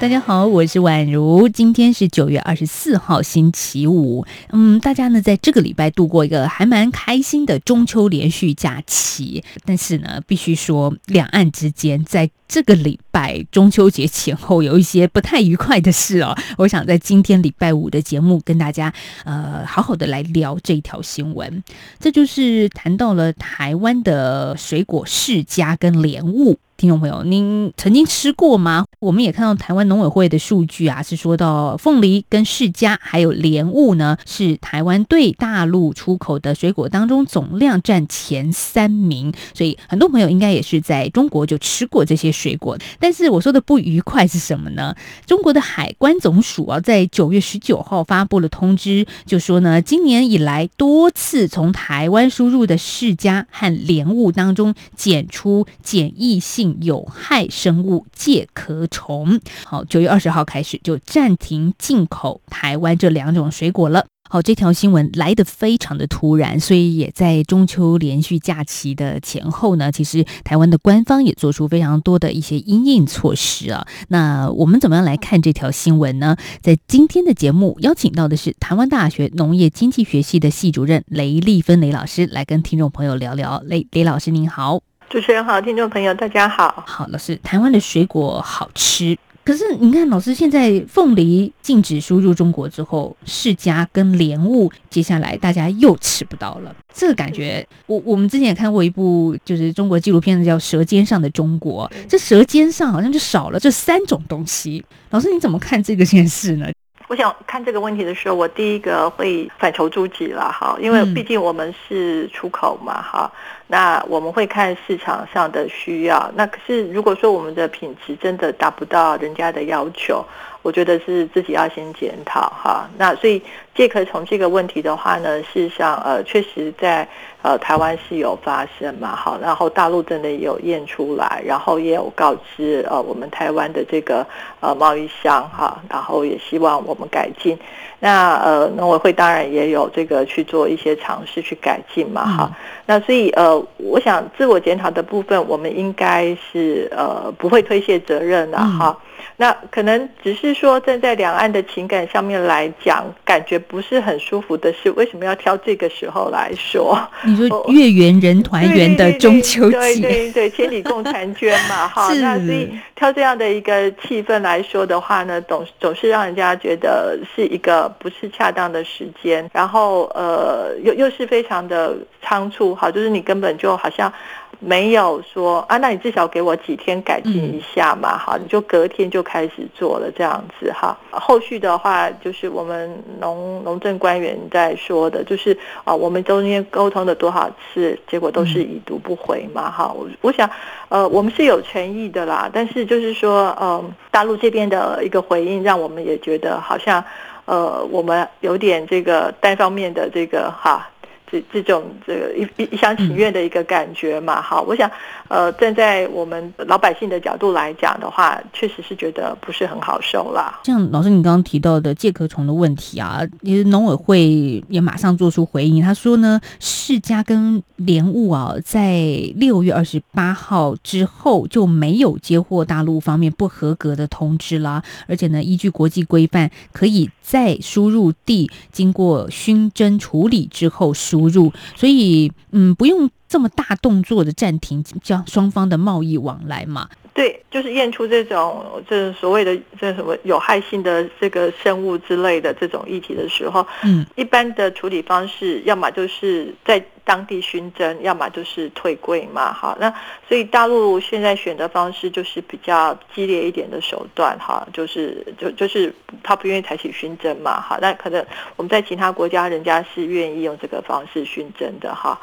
大家好，我是宛如。今天是九月二十四号，星期五。嗯，大家呢在这个礼拜度过一个还蛮开心的中秋连续假期。但是呢，必须说，两岸之间在这个礼拜中秋节前后有一些不太愉快的事哦。我想在今天礼拜五的节目跟大家呃好好的来聊这条新闻。这就是谈到了台湾的水果世家跟莲雾。听众朋友，您曾经吃过吗？我们也看到台湾农委会的数据啊，是说到凤梨跟释迦还有莲雾呢，是台湾对大陆出口的水果当中总量占前三名。所以很多朋友应该也是在中国就吃过这些水果。但是我说的不愉快是什么呢？中国的海关总署啊，在九月十九号发布了通知，就说呢，今年以来多次从台湾输入的释迦和莲雾当中检出检疫性。有害生物介壳虫，好，九月二十号开始就暂停进口台湾这两种水果了。好，这条新闻来得非常的突然，所以也在中秋连续假期的前后呢，其实台湾的官方也做出非常多的一些应应措施啊。那我们怎么样来看这条新闻呢？在今天的节目邀请到的是台湾大学农业经济学系的系主任雷丽芬雷老师，来跟听众朋友聊聊。雷雷老师您好。主持人好，听众朋友大家好。好，老师，台湾的水果好吃，可是你看，老师现在凤梨禁止输入中国之后，释迦跟莲雾，接下来大家又吃不到了。这个感觉，我我们之前也看过一部就是中国纪录片，叫《舌尖上的中国》，这舌尖上好像就少了这三种东西。老师你怎么看这个件事呢？我想看这个问题的时候，我第一个会反求诸己了哈，因为毕竟我们是出口嘛哈，那我们会看市场上的需要。那可是如果说我们的品质真的达不到人家的要求，我觉得是自己要先检讨哈。那所以借壳从这个问题的话呢，事实上呃，确实在。呃，台湾是有发生嘛？好，然后大陆真的也有验出来，然后也有告知呃，我们台湾的这个呃贸易商哈，然后也希望我们改进。那呃，农委会当然也有这个去做一些尝试去改进嘛，哈。那所以呃，我想自我检讨的部分，我们应该是呃不会推卸责任的哈。那可能只是说站在两岸的情感上面来讲，感觉不是很舒服的是，为什么要挑这个时候来说？你说月圆人团圆的中秋节，对对对，千里共婵娟嘛，哈。那所以挑这样的一个气氛来说的话呢，总总是让人家觉得是一个不是恰当的时间，然后呃，又又是非常的仓促，好，就是你根本就好像。没有说啊，那你至少给我几天改进一下嘛，好，你就隔天就开始做了这样子哈。后续的话就是我们农农政官员在说的，就是啊，我们中间沟通了多少次，结果都是已读不回嘛，哈。我我想，呃，我们是有诚意的啦，但是就是说，嗯，大陆这边的一个回应，让我们也觉得好像，呃，我们有点这个单方面的这个哈。这这种这个一一一厢情愿的一个感觉嘛，好，我想，呃，站在我们老百姓的角度来讲的话，确实是觉得不是很好受啦。像老师你刚刚提到的介壳虫的问题啊，其实农委会也马上做出回应，他说呢，世家跟莲雾啊，在六月二十八号之后就没有接获大陆方面不合格的通知啦，而且呢，依据国际规范，可以在输入地经过熏蒸处理之后输。输入，所以嗯，不用这么大动作的暂停将双方的贸易往来嘛。对，就是验出这种这所谓的这什么有害性的这个生物之类的这种议题的时候，嗯，一般的处理方式，要么就是在当地熏蒸，要么就是退柜嘛。好，那所以大陆现在选的方式就是比较激烈一点的手段，哈，就是就就是他不愿意采取熏蒸嘛。哈，那可能我们在其他国家，人家是愿意用这个方式熏蒸的，哈。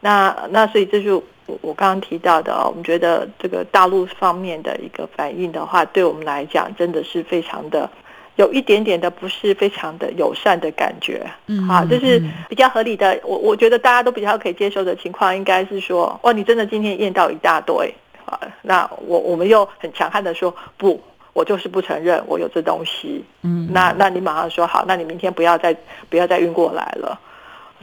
那那所以这就我我刚刚提到的哦，我们觉得这个大陆方面的一个反应的话，对我们来讲真的是非常的有一点点的不是非常的友善的感觉，嗯，啊，就是比较合理的，我我觉得大家都比较可以接受的情况，应该是说，哇，你真的今天验到一大堆啊，那我我们又很强悍的说不。我就是不承认我有这东西。嗯，那那你马上说好，那你明天不要再不要再运过来了。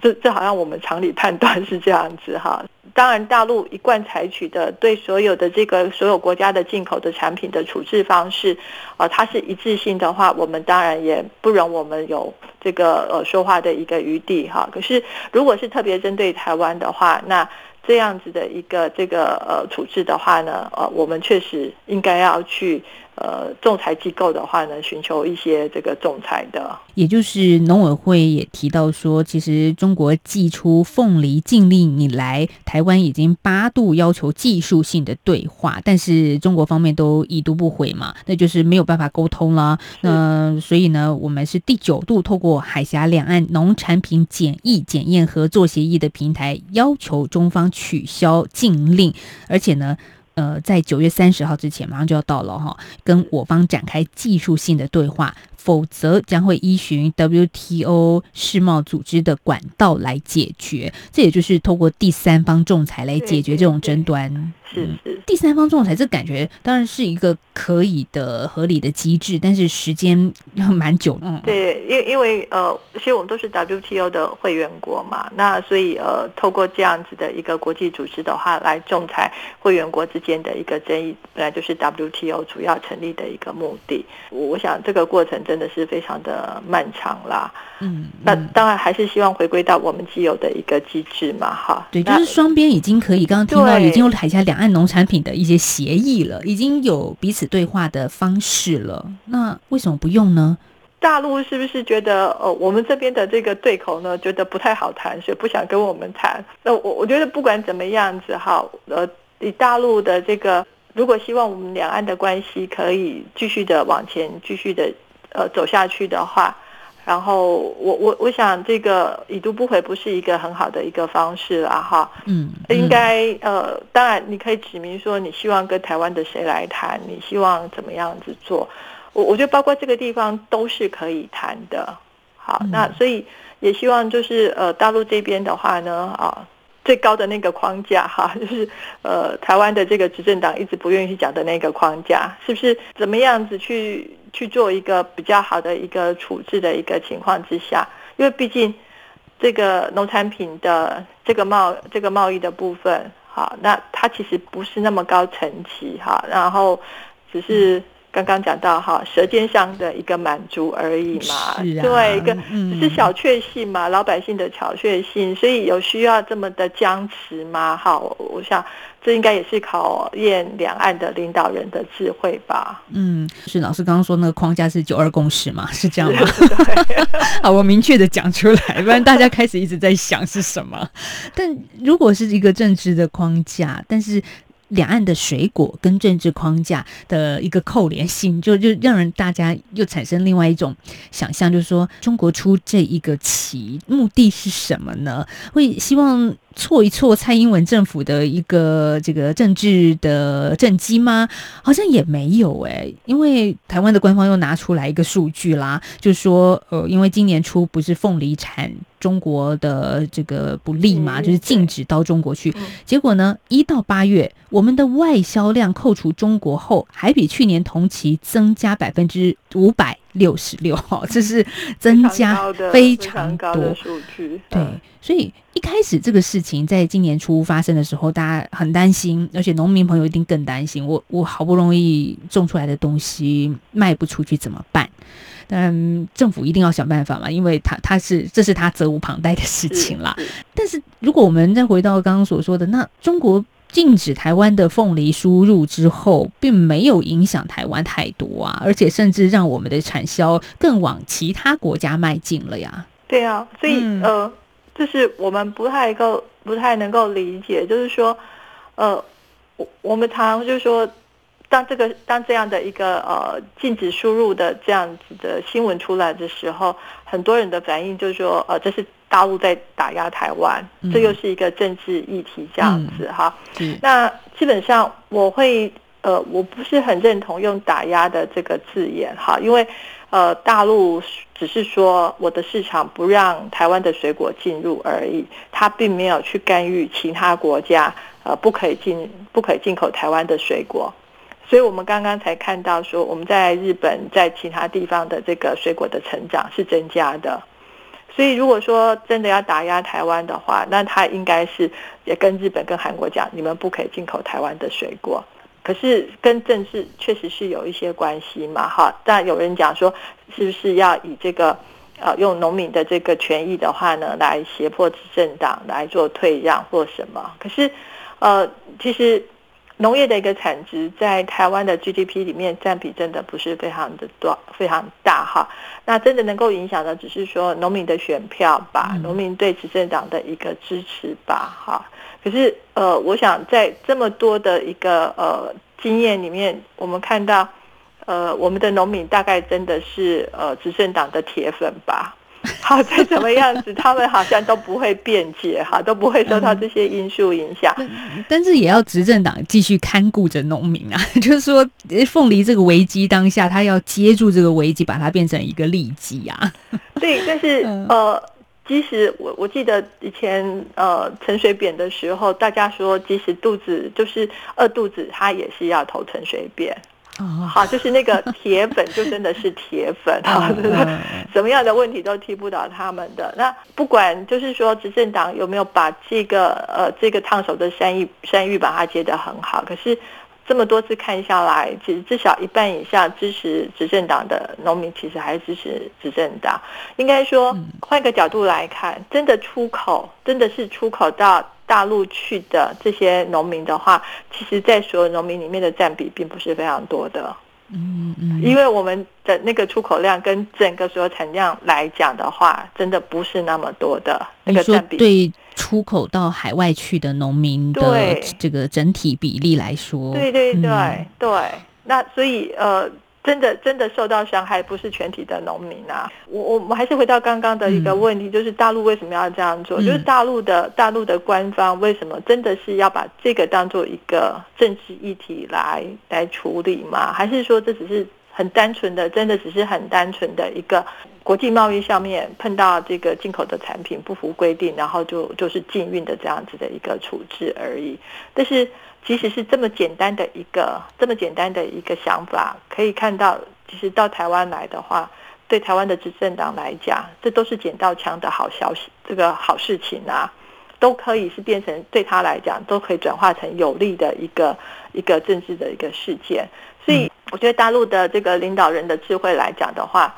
这这好像我们常理判断是这样子哈。当然，大陆一贯采取的对所有的这个所有国家的进口的产品的处置方式，呃，它是一致性的话，我们当然也不容我们有这个呃说话的一个余地哈。可是，如果是特别针对台湾的话，那这样子的一个这个呃处置的话呢，呃，我们确实应该要去。呃，仲裁机构的话呢，寻求一些这个仲裁的，也就是农委会也提到说，其实中国寄出凤梨禁令以来，台湾已经八度要求技术性的对话，但是中国方面都已读不回嘛，那就是没有办法沟通了。那所以呢，我们是第九度透过海峡两岸农产品检疫检验合作协议的平台，要求中方取消禁令，而且呢。呃，在九月三十号之前，马上就要到了哈，跟我方展开技术性的对话，否则将会依循 WTO 世贸组织的管道来解决。这也就是透过第三方仲裁来解决这种争端。是是，第三方仲裁这感觉当然是一个可以的合理的机制，但是时间要蛮久。嗯，对，因因为呃，其实我们都是 WTO 的会员国嘛，那所以呃，透过这样子的一个国际组织的话来仲裁会员国之间的一个争议，本来就是 WTO 主要成立的一个目的。我想这个过程真的是非常的漫长啦。嗯，那当然还是希望回归到我们既有的一个机制嘛，哈。对，就是双边已经可以，刚刚听到已经有海峡两岸。农产品的一些协议了，已经有彼此对话的方式了。那为什么不用呢？大陆是不是觉得呃，我们这边的这个对口呢，觉得不太好谈，所以不想跟我们谈？那我我觉得不管怎么样子哈，呃，以大陆的这个，如果希望我们两岸的关系可以继续的往前，继续的呃走下去的话。然后我我我想这个已读不回不是一个很好的一个方式了哈，嗯，应该呃，当然你可以指明说你希望跟台湾的谁来谈，你希望怎么样子做，我我觉得包括这个地方都是可以谈的，好，那所以也希望就是呃大陆这边的话呢啊。最高的那个框架哈，就是呃台湾的这个执政党一直不愿意去讲的那个框架，是不是怎么样子去去做一个比较好的一个处置的一个情况之下？因为毕竟这个农产品的这个贸这个贸易的部分，哈，那它其实不是那么高层级哈，然后只是。刚刚讲到哈，舌尖上的一个满足而已嘛，对，一个只是小确幸嘛，老百姓的小确幸，所以有需要这么的僵持吗？好，我想这应该也是考验两岸的领导人的智慧吧。嗯，是老师刚刚说那个框架是九二共识嘛？是这样吗？好，我明确的讲出来，不然大家开始一直在想是什么。但如果是一个政治的框架，但是。两岸的水果跟政治框架的一个扣连性，就就让人大家又产生另外一种想象，就是说中国出这一个旗，目的是什么呢？会希望。错一错蔡英文政府的一个这个政治的政绩吗？好像也没有哎，因为台湾的官方又拿出来一个数据啦，就是说呃，因为今年初不是凤梨产中国的这个不利嘛，就是禁止到中国去，结果呢，一到八月我们的外销量扣除中国后，还比去年同期增加百分之五百六十六，哈，这是增加非常高的数据，对，所以。一开始这个事情在今年初发生的时候，大家很担心，而且农民朋友一定更担心。我我好不容易种出来的东西卖不出去怎么办？但政府一定要想办法嘛，因为他他是这是他责无旁贷的事情啦。但是如果我们再回到刚刚所说的，那中国禁止台湾的凤梨输入之后，并没有影响台湾太多啊，而且甚至让我们的产销更往其他国家迈进了呀。对啊，所以呃。就是我们不太够、不太能够理解，就是说，呃，我我们常常就是说，当这个当这样的一个呃禁止输入的这样子的新闻出来的时候，很多人的反应就是说，呃，这是大陆在打压台湾，这又是一个政治议题这样子哈。那基本上我会呃，我不是很认同用打压的这个字眼哈，因为。呃，大陆只是说我的市场不让台湾的水果进入而已，它并没有去干预其他国家，呃，不可以进不可以进口台湾的水果。所以我们刚刚才看到说，我们在日本在其他地方的这个水果的成长是增加的。所以如果说真的要打压台湾的话，那他应该是也跟日本跟韩国讲，你们不可以进口台湾的水果。可是跟政治确实是有一些关系嘛，哈。但有人讲说，是不是要以这个呃用农民的这个权益的话呢，来胁迫执政党来做退让或什么？可是呃，其实。农业的一个产值在台湾的 GDP 里面占比真的不是非常的多，非常大哈。那真的能够影响的，只是说农民的选票吧，农民对执政党的一个支持吧，哈。可是呃，我想在这么多的一个呃经验里面，我们看到呃我们的农民大概真的是呃执政党的铁粉吧。好，再怎么样子，他们好像都不会辩解，哈，都不会受到这些因素影响。但是也要执政党继续看顾着农民啊，就是说，凤梨这个危机当下，他要接住这个危机，把它变成一个利基啊。对，但是呃，即使我我记得以前呃陈水扁的时候，大家说，即使肚子就是饿肚子，他也是要投陈水扁。哦，好，就是那个铁粉，就真的是铁粉啊，什么样的问题都踢不倒他们的。那不管就是说执政党有没有把这个呃这个烫手的山芋山芋把它接得很好，可是这么多次看下来，其实至少一半以下支持执政党的农民，其实还是支持执政党。应该说，换个角度来看，真的出口真的是出口到。大陆去的这些农民的话，其实，在所有农民里面的占比并不是非常多的。嗯嗯，因为我们的那个出口量跟整个所有产量来讲的话，真的不是那么多的那个占比。对出口到海外去的农民的这个整体比例来说，对对对对，那所以呃。真的真的受到伤害，不是全体的农民啊！我我我还是回到刚刚的一个问题，就是大陆为什么要这样做？就是大陆的大陆的官方为什么真的是要把这个当做一个政治议题来来处理吗？还是说这只是很单纯的，真的只是很单纯的一个国际贸易上面碰到这个进口的产品不符规定，然后就就是禁运的这样子的一个处置而已？但是。即使是这么简单的一个这么简单的一个想法，可以看到，其实到台湾来的话，对台湾的执政党来讲，这都是捡到枪的好消息，这个好事情啊，都可以是变成对他来讲，都可以转化成有利的一个一个政治的一个事件。所以，我觉得大陆的这个领导人的智慧来讲的话。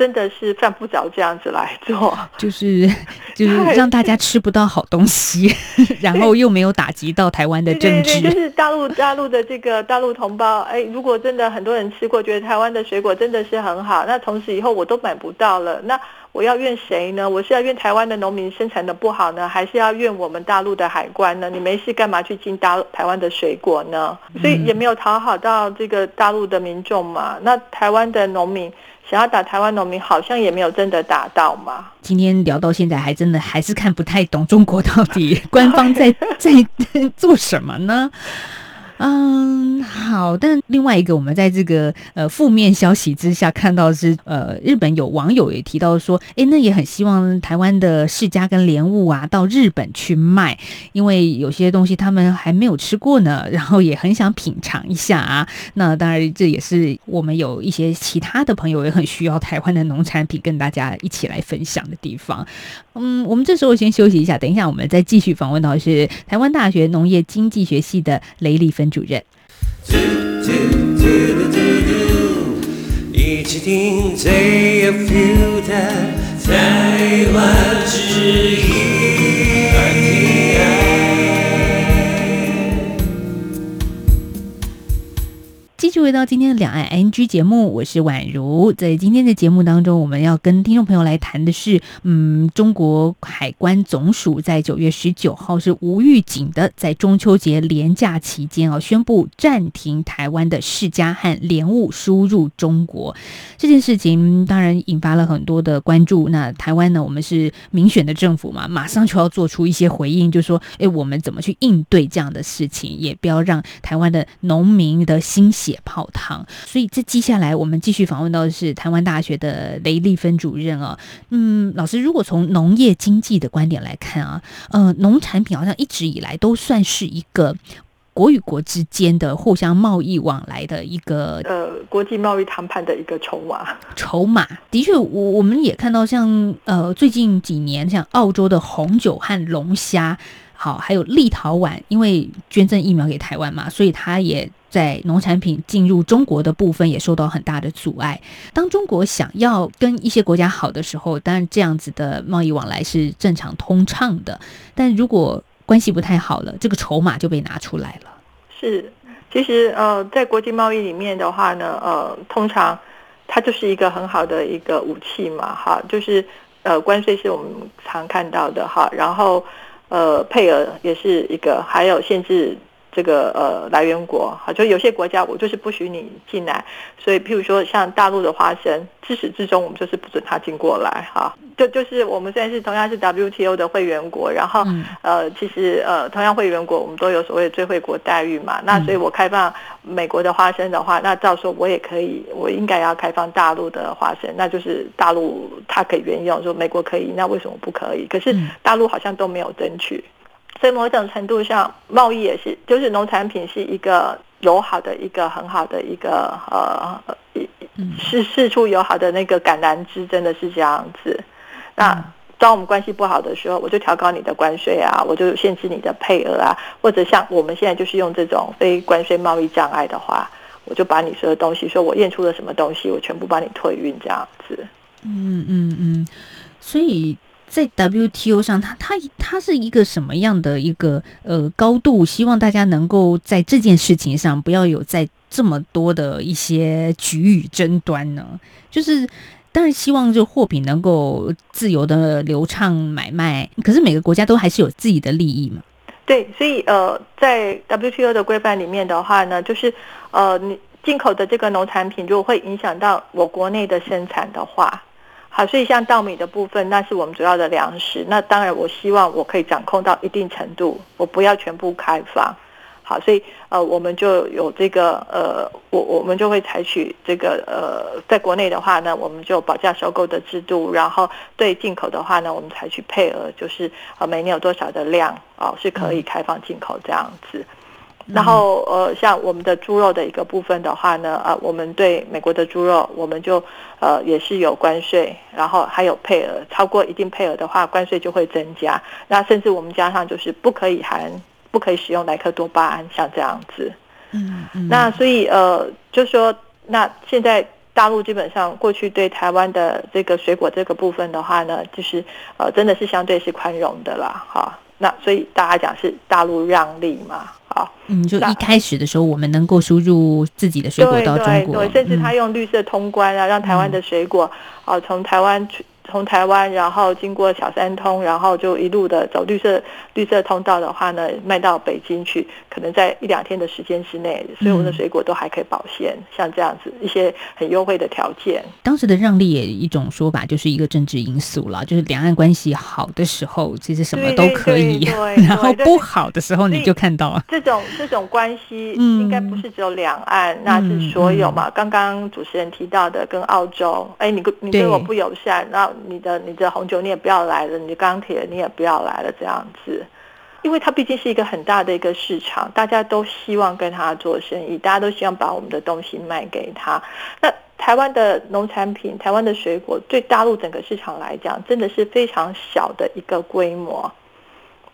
真的是犯不着这样子来做，就是 就是让大家吃不到好东西，然后又没有打击到台湾的政治。就是大陆大陆的这个大陆同胞，哎，如果真的很多人吃过，觉得台湾的水果真的是很好，那从此以后我都买不到了。那我要怨谁呢？我是要怨台湾的农民生产的不好呢，还是要怨我们大陆的海关呢？你没事干嘛去进大台湾的水果呢？所以也没有讨好到这个大陆的民众嘛。那台湾的农民。想要打台湾农民，好像也没有真的打到嘛。今天聊到现在，还真的还是看不太懂中国到底官方在 在做什么呢？嗯，好。但另外一个，我们在这个呃负面消息之下看到是，呃，日本有网友也提到说，哎，那也很希望台湾的世家跟莲雾啊到日本去卖，因为有些东西他们还没有吃过呢，然后也很想品尝一下啊。那当然，这也是我们有一些其他的朋友也很需要台湾的农产品跟大家一起来分享的地方。嗯，我们这时候先休息一下，等一下我们再继续访问到是台湾大学农业经济学系的雷丽芬主任。一起听台湾之音。回到今天的两岸 NG 节目，我是宛如。在今天的节目当中，我们要跟听众朋友来谈的是，嗯，中国海关总署在九月十九号是无预警的，在中秋节连假期间啊，宣布暂停台湾的世家和莲雾输入中国这件事情，当然引发了很多的关注。那台湾呢，我们是民选的政府嘛，马上就要做出一些回应，就说，哎，我们怎么去应对这样的事情，也不要让台湾的农民的心血。泡汤，所以这接下来我们继续访问到的是台湾大学的雷丽芬主任啊。嗯，老师，如果从农业经济的观点来看啊，呃，农产品好像一直以来都算是一个国与国之间的互相贸易往来的一个呃国际贸易谈判的一个筹码。筹码的确，我我们也看到，像呃最近几年，像澳洲的红酒和龙虾，好，还有立陶宛，因为捐赠疫苗给台湾嘛，所以它也在农产品进入中国的部分也受到很大的阻碍。当中国想要跟一些国家好的时候，当然这样子的贸易往来是正常通畅的，但如果关系不太好了，这个筹码就被拿出来了。是，其实呃，在国际贸易里面的话呢，呃，通常它就是一个很好的一个武器嘛，哈，就是呃，关税是我们常看到的哈，然后呃，配额也是一个，还有限制。这个呃来源国，好，就有些国家我就是不许你进来，所以譬如说像大陆的花生，自始至终我们就是不准它进过来，哈，就就是我们虽然是同样是 WTO 的会员国，然后呃其实呃同样会员国我们都有所谓的最惠国待遇嘛，那所以我开放美国的花生的话，那照说我也可以，我应该要开放大陆的花生，那就是大陆它可以原用，说美国可以，那为什么不可以？可是大陆好像都没有争取。所以某种程度上，贸易也是，就是农产品是一个友好的一个很好的一个呃，是四处友好的那个橄榄枝，真的是这样子。那当我们关系不好的时候，我就调高你的关税啊，我就限制你的配额啊，或者像我们现在就是用这种非关税贸易障碍的话，我就把你说的东西，说我验出了什么东西，我全部帮你退运这样子。嗯嗯嗯，所以。在 WTO 上，它它它是一个什么样的一个呃高度？希望大家能够在这件事情上不要有在这么多的一些局域争端呢？就是当然希望就货品能够自由的流畅买卖，可是每个国家都还是有自己的利益嘛。对，所以呃，在 WTO 的规范里面的话呢，就是呃，你进口的这个农产品如果会影响到我国内的生产的话。好，所以像稻米的部分，那是我们主要的粮食。那当然，我希望我可以掌控到一定程度，我不要全部开放。好，所以呃，我们就有这个呃，我我们就会采取这个呃，在国内的话呢，我们就保价收购的制度。然后对进口的话呢，我们采取配额，就是呃，每年有多少的量哦，是可以开放进口这样子。然后呃，像我们的猪肉的一个部分的话呢，呃，我们对美国的猪肉，我们就呃也是有关税，然后还有配额，超过一定配额的话，关税就会增加。那甚至我们加上就是不可以含，不可以使用莱克多巴胺，像这样子。嗯嗯。那所以呃，就说那现在大陆基本上过去对台湾的这个水果这个部分的话呢，就是呃真的是相对是宽容的啦，哈。那所以大家讲是大陆让利嘛。好，嗯，就一开始的时候，我们能够输入自己的水果到中国，甚至他用绿色通关啊，让台湾的水果啊从台湾从台湾，然后经过小三通，然后就一路的走绿色绿色通道的话呢，卖到北京去，可能在一两天的时间之内，所有的水果都还可以保鲜。像这样子一些很优惠的条件，当时的让利也一种说法，就是一个政治因素了，就是两岸关系好的时候，其实什么都可以；然后不好的时候，你就看到这种这种关系，应该不是只有两岸，那是所有嘛。刚刚主持人提到的跟澳洲，哎，你你对我不友善，然后。你的你的红酒你也不要来了，你的钢铁你也不要来了，这样子，因为它毕竟是一个很大的一个市场，大家都希望跟他做生意，大家都希望把我们的东西卖给他。那台湾的农产品、台湾的水果，对大陆整个市场来讲，真的是非常小的一个规模。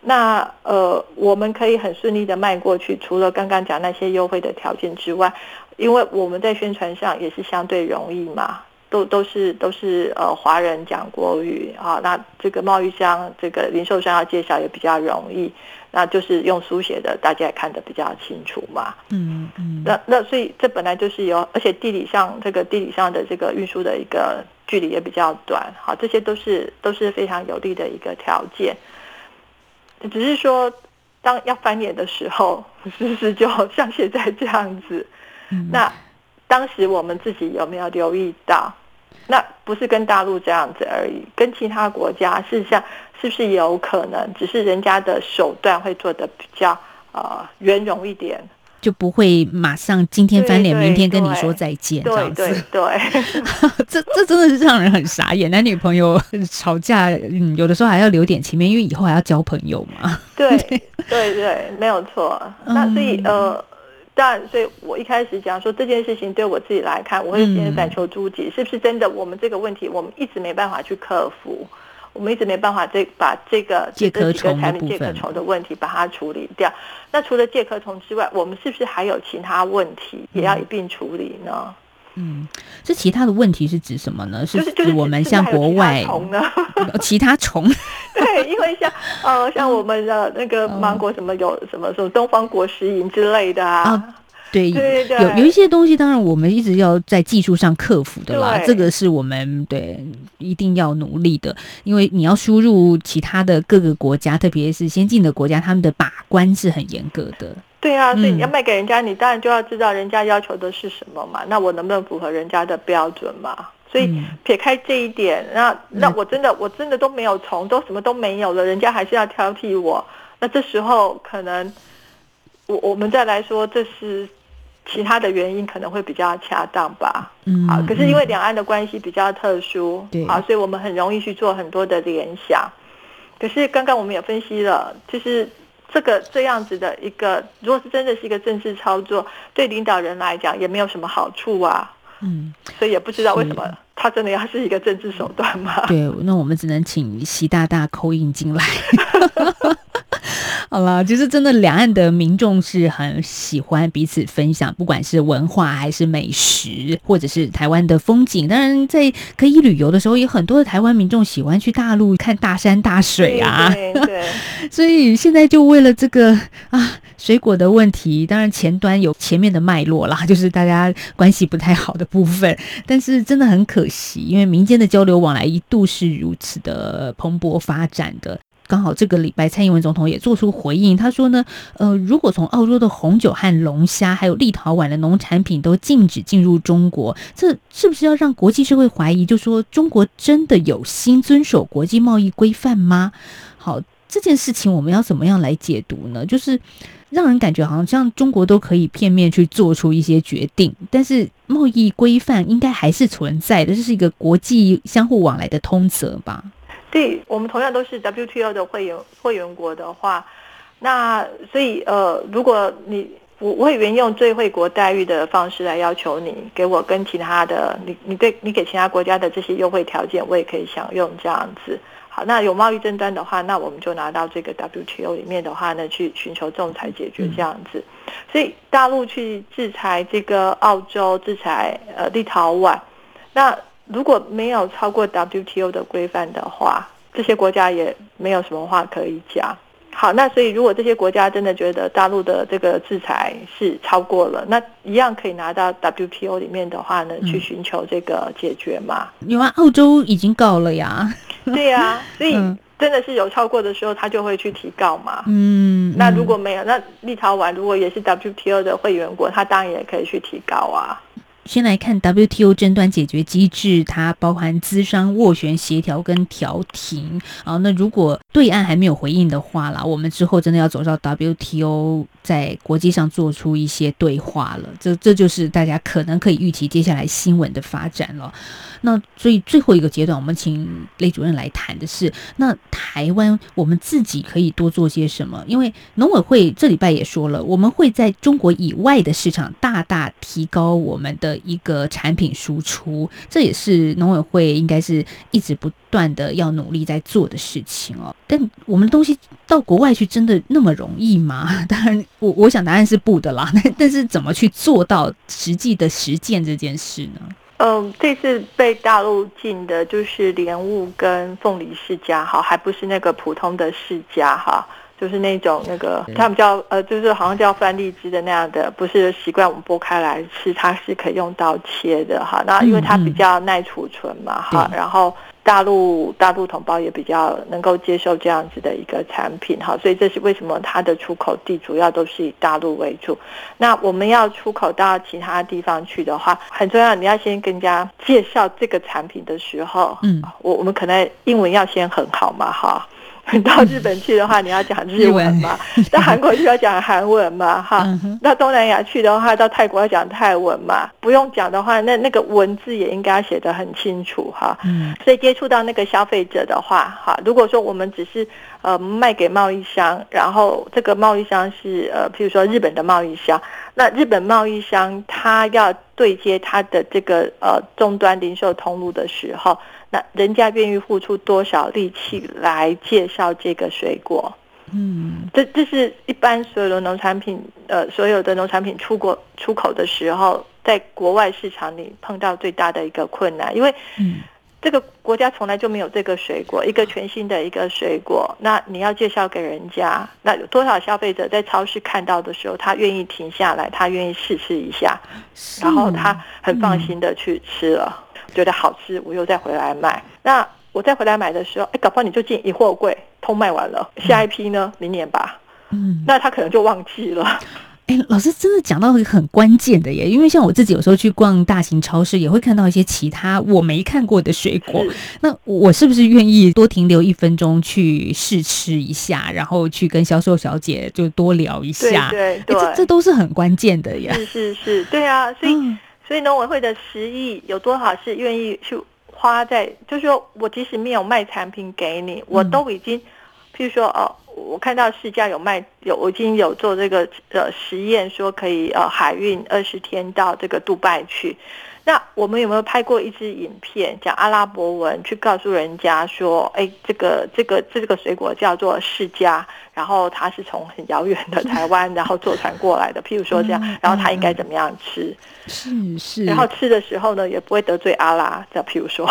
那呃，我们可以很顺利的卖过去，除了刚刚讲那些优惠的条件之外，因为我们在宣传上也是相对容易嘛。都都是都是呃华人讲国语啊，那这个贸易商、这个零售商要介绍也比较容易，那就是用书写的，大家也看得比较清楚嘛。嗯嗯。那那所以这本来就是有，而且地理上这个地理上的这个运输的一个距离也比较短，好，这些都是都是非常有利的一个条件。只是说，当要翻脸的时候，是不是就像现在这样子？那。当时我们自己有没有留意到？那不是跟大陆这样子而已，跟其他国家事实上是不是有可能？只是人家的手段会做的比较呃圆融一点，就不会马上今天翻脸，明天跟你说再见这对样子。对对，这这真的是让人很傻眼。男女朋友吵架，嗯，有的时候还要留点情面，因为以后还要交朋友嘛。对对对，没有错。那所以嗯呃，当然，所以我一开始讲说这件事情对我自己来看，我会先嗯反求诸己，是不是真的我们这个问题我们一直没办法去克服，我们一直没办法这把这个这几个虫产品部分介壳虫的问题把它处理掉。那除了介壳虫之外，我们是不是还有其他问题也要一并处理呢？嗯，这其他的问题是指什么呢？就是是就是指我们像国外虫呢？呃 其他虫，对，因为像呃像我们的那个嗯芒果什么有什么什么东方果实蝇之类的啊啊对，对对有有一些东西，当然我们一直要在技术上克服的啦，这个是我们对一定要努力的，因为你要输入其他的各个国家，特别是先进的国家，他们的把关是很严格的。对啊，所以你要嗯卖给人家，你当然就要知道人家要求的是什么嘛，那我能不能符合人家的标准嘛？所以嗯撇开这一点，那那那我真的我真的都没有从，都什么都没有了，人家还是要挑剔我，那这时候可能我我们再来说，这是其他的原因可能会比较恰当吧。嗯，好，可是因为嗯两岸的关系比较特殊，对好，所以我们很容易去做很多的联想。可是刚刚我们也分析了，就是这个这样子的一个，如果是真的是一个政治操作，对领导人来讲也没有什么好处啊，嗯，所以也不知道为什么他真的要是一个政治手段嘛。对，那我们只能请习大大扣印进来。好了，其实真的两岸的民众是很喜欢彼此分享，不管是文化还是美食，或者是台湾的风景。当然，在可以旅游的时候，有很多的台湾民众喜欢去大陆看大山大水啊。对对对 所以现在就为了这个啊水果的问题，当然前端有前面的脉络啦，就是大家关系不太好的部分。但是真的很可惜，因为民间的交流往来一度是如此的蓬勃发展的。刚好这个礼拜，蔡英文总统也做出回应，他说呢，呃，如果从澳洲的红酒和龙虾，还有立陶宛的农产品都禁止进入中国，这是不是要让国际社会怀疑，就说中国真的有心遵守国际贸易规范吗？好，这件事情我们要怎么样来解读呢？就是让人感觉好像中国都可以片面去做出一些决定，但是贸易规范应该还是存在的，这是一个国际相互往来的通则吧？对，我们同样都是 WTO 的会员会员国的话，那所以呃，如果你我我会沿用最惠国待遇的方式来要求你给我跟其他的你你对你给其他国家的这些优惠条件，我也可以享用这样子。好，那有贸易争端的话，那我们就拿到这个 WTO 里面的话呢，去寻求仲裁解决这样子。所以大陆去制裁这个澳洲，制裁呃立陶宛，那如果没有超过 WTO 的规范的话，这些国家也没有什么话可以讲。好，那所以如果这些国家真的觉得大陆的这个制裁是超过了，那一样可以拿到 WTO 里面的话呢，去寻求这个解决嘛。有啊，澳洲已经告了呀。对呀、所以嗯真的是有超过的时候，他就会去提告嘛。嗯，那嗯如果没有，那立陶宛如果也是 WTO 的会员国，他当然也可以去提告啊。先来看 WTO 争端解决机制，它包含资商、斡旋、协调跟调停。啊，那如果对岸还没有回应的话啦，我们之后真的要走到 WTO 在国际上做出一些对话了。这这就是大家可能可以预期接下来新闻的发展了。那所以最后一个阶段，我们请雷主任来谈的是，那台湾我们自己可以多做些什么？因为农委会这礼拜也说了，我们会在中国以外的市场大大提高我们的一个产品输出，这也是农委会应该是一直不断的要努力在做的事情哦。但我们的东西到国外去真的那么容易吗？当然，我我想答案是不的啦。但 但是怎么去做到实际的实践这件事呢？嗯，这次被大陆禁的就是莲雾跟凤梨世家哈，还不是那个普通的世家哈，就是那种那个他们叫呃，就是好像叫番荔枝的那样的，不是习惯我们剥开来吃，它是可以用刀切的哈。那因为它比较耐储存嘛哈，然后大陆大陆同胞也比较能够接受这样子的一个产品哈，所以这是为什么它的出口地主要都是以大陆为主。那我们要出口到其他地方去的话，很重要，你要先跟人家介绍这个产品的时候，嗯，我我们可能英文要先很好嘛，哈。你 到日本去的话，你要讲日文嘛；到韩国去要讲韩文嘛，哈。到东南亚去的话，到泰国要讲泰文嘛。不用讲的话，那那个文字也应该写得很清楚，哈。嗯。所以接触到那个消费者的话，哈，如果说我们只是呃卖给贸易商，然后这个贸易商是呃，譬如说日本的贸易商，那日本贸易商他要对接他的这个呃终端零售通路的时候。那人家愿意付出多少力气来介绍这个水果？嗯，这这是一般所有的农产品，呃，所有的农产品出国出口的时候，在国外市场里碰到最大的一个困难，因为这个国家从来就没有这个水果，一个全新的一个水果，那你要介绍给人家，那有多少消费者在超市看到的时候，他愿意停下来，他愿意试吃一下，然后他很放心的去吃了。觉得好吃，我又再回来买。那我再回来买的时候，哎，搞不好你就进一货柜，通卖完了。下一批呢，明年吧。嗯，那他可能就忘记了。哎，老师真的讲到一个很关键的耶，因为像我自己有时候去逛大型超市，也会看到一些其他我没看过的水果。那我是不是愿意多停留一分钟去试吃一下，然后去跟销售小姐就多聊一下？对对，这这都是很关键的呀。是是是，对啊，所以。所以农委会的十亿有多少是愿意去花在？就是说我即使没有卖产品给你，我都已经，譬如说哦，我看到市价有卖有，我已经有做这个呃实验，说可以呃海运二十天到这个杜拜去。那我们有没有拍过一支影片，讲阿拉伯文，去告诉人家说，哎，这个这个这个水果叫做释迦，然后它是从很遥远的台湾，然后坐船过来的，譬如说这样，然后它应该怎么样吃？是是。然后吃的时候呢，也不会得罪阿拉，再譬如说。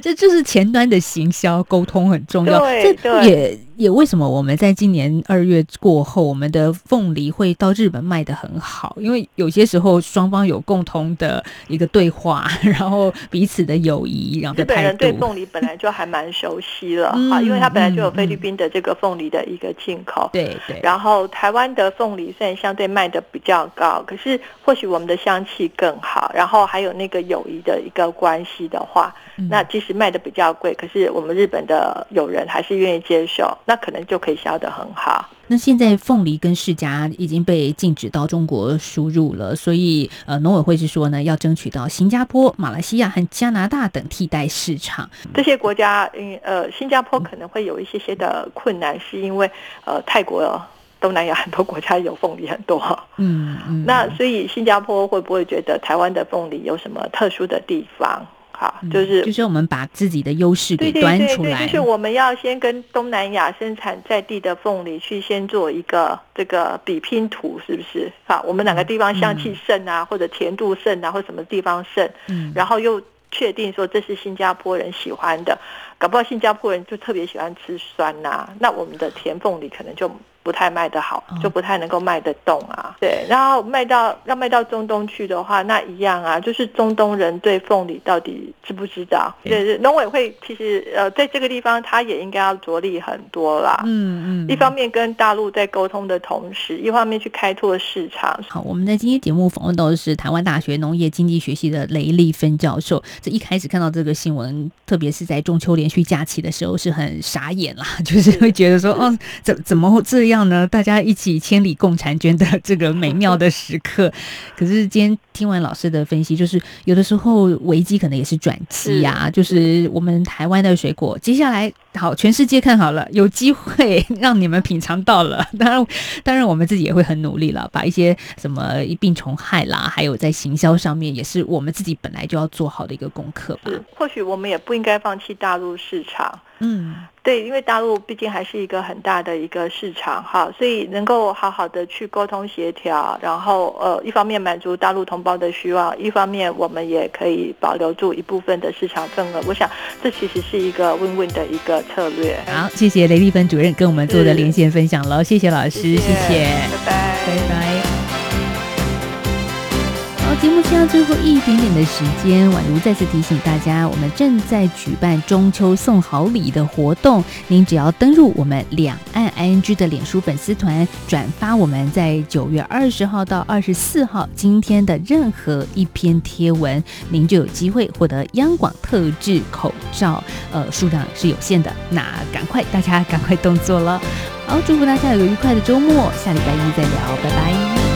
这就是前端的行销沟通很重要。对对。也也为什么我们在今年二月过后，我们的凤梨会到日本卖的很好？因为有些时候双方有共同的一个对话，然后彼此的友谊，然后日本人对凤梨本来就还蛮熟悉了哈，因为他本来就有菲律宾的这个凤梨的一个进口。对对。然后台湾的凤梨虽然相对卖的比较高，可是或许我们的香气更好，然后还有那个友谊的一个关系的话。那即使卖的比较贵，可是我们日本的友人还是愿意接受，那可能就可以销得很好。那现在凤梨跟释迦已经被禁止到中国输入了，所以呃，农委会是说呢，要争取到新加坡、马来西亚和加拿大等替代市场。这些国家，嗯呃，新加坡可能会有一些些的困难，是因为呃，泰国、东南亚很多国家有凤梨很多，嗯嗯，那所以新加坡会不会觉得台湾的凤梨有什么特殊的地方？好，就是就是我们把自己的优势给端出来，就是我们要先跟东南亚生产在地的凤梨去先做一个这个比拼图，是不是？好，我们哪个地方香气盛啊，或者甜度盛啊，或什么地方盛，嗯，然后又确定说这是新加坡人喜欢的，搞不好新加坡人就特别喜欢吃酸呐，那我们的甜凤梨可能就。不太卖得好，就不太能够卖得动啊。对，然后卖到要卖到中东去的话，那一样啊，就是中东人对凤梨到底知不知道？对，农委会其实呃，在这个地方，他也应该要着力很多啦。嗯嗯，一方面跟大陆在沟通的同时，一方面去开拓市场。好，我们在今天节目访问到的是台湾大学农业经济学系的雷丽芬教授。这一开始看到这个新闻，特别是在中秋连续假期的时候，是很傻眼啦，就是会觉得说，哦，怎怎么会这样？样呢？大家一起千里共婵娟的这个美妙的时刻，可是今天听完老师的分析，就是有的时候危机可能也是转机呀。就是我们台湾的水果，接下来好，全世界看好了，有机会让你们品尝到了。当然，当然我们自己也会很努力了，把一些什么病虫害啦，还有在行销上面，也是我们自己本来就要做好的一个功课吧。或许我们也不应该放弃大陆市场。嗯。对，因为大陆毕竟还是一个很大的一个市场哈，所以能够好好的去沟通协调，然后呃，一方面满足大陆同胞的需要，一方面我们也可以保留住一部分的市场份额。我想这其实是一个 win-win 的一个策略。好，谢谢雷丽芬主任跟我们做的连线分享了，谢谢老师，谢谢，拜拜，拜拜。节目剩下最后一点点的时间，宛如再次提醒大家，我们正在举办中秋送好礼的活动。您只要登入我们两岸 ING 的脸书粉丝团，转发我们在九月二十号到二十四号今天的任何一篇贴文，您就有机会获得央广特制口罩。呃，数量是有限的，那赶快大家赶快动作了。好，祝福大家有个愉快的周末，下礼拜一再聊，拜拜。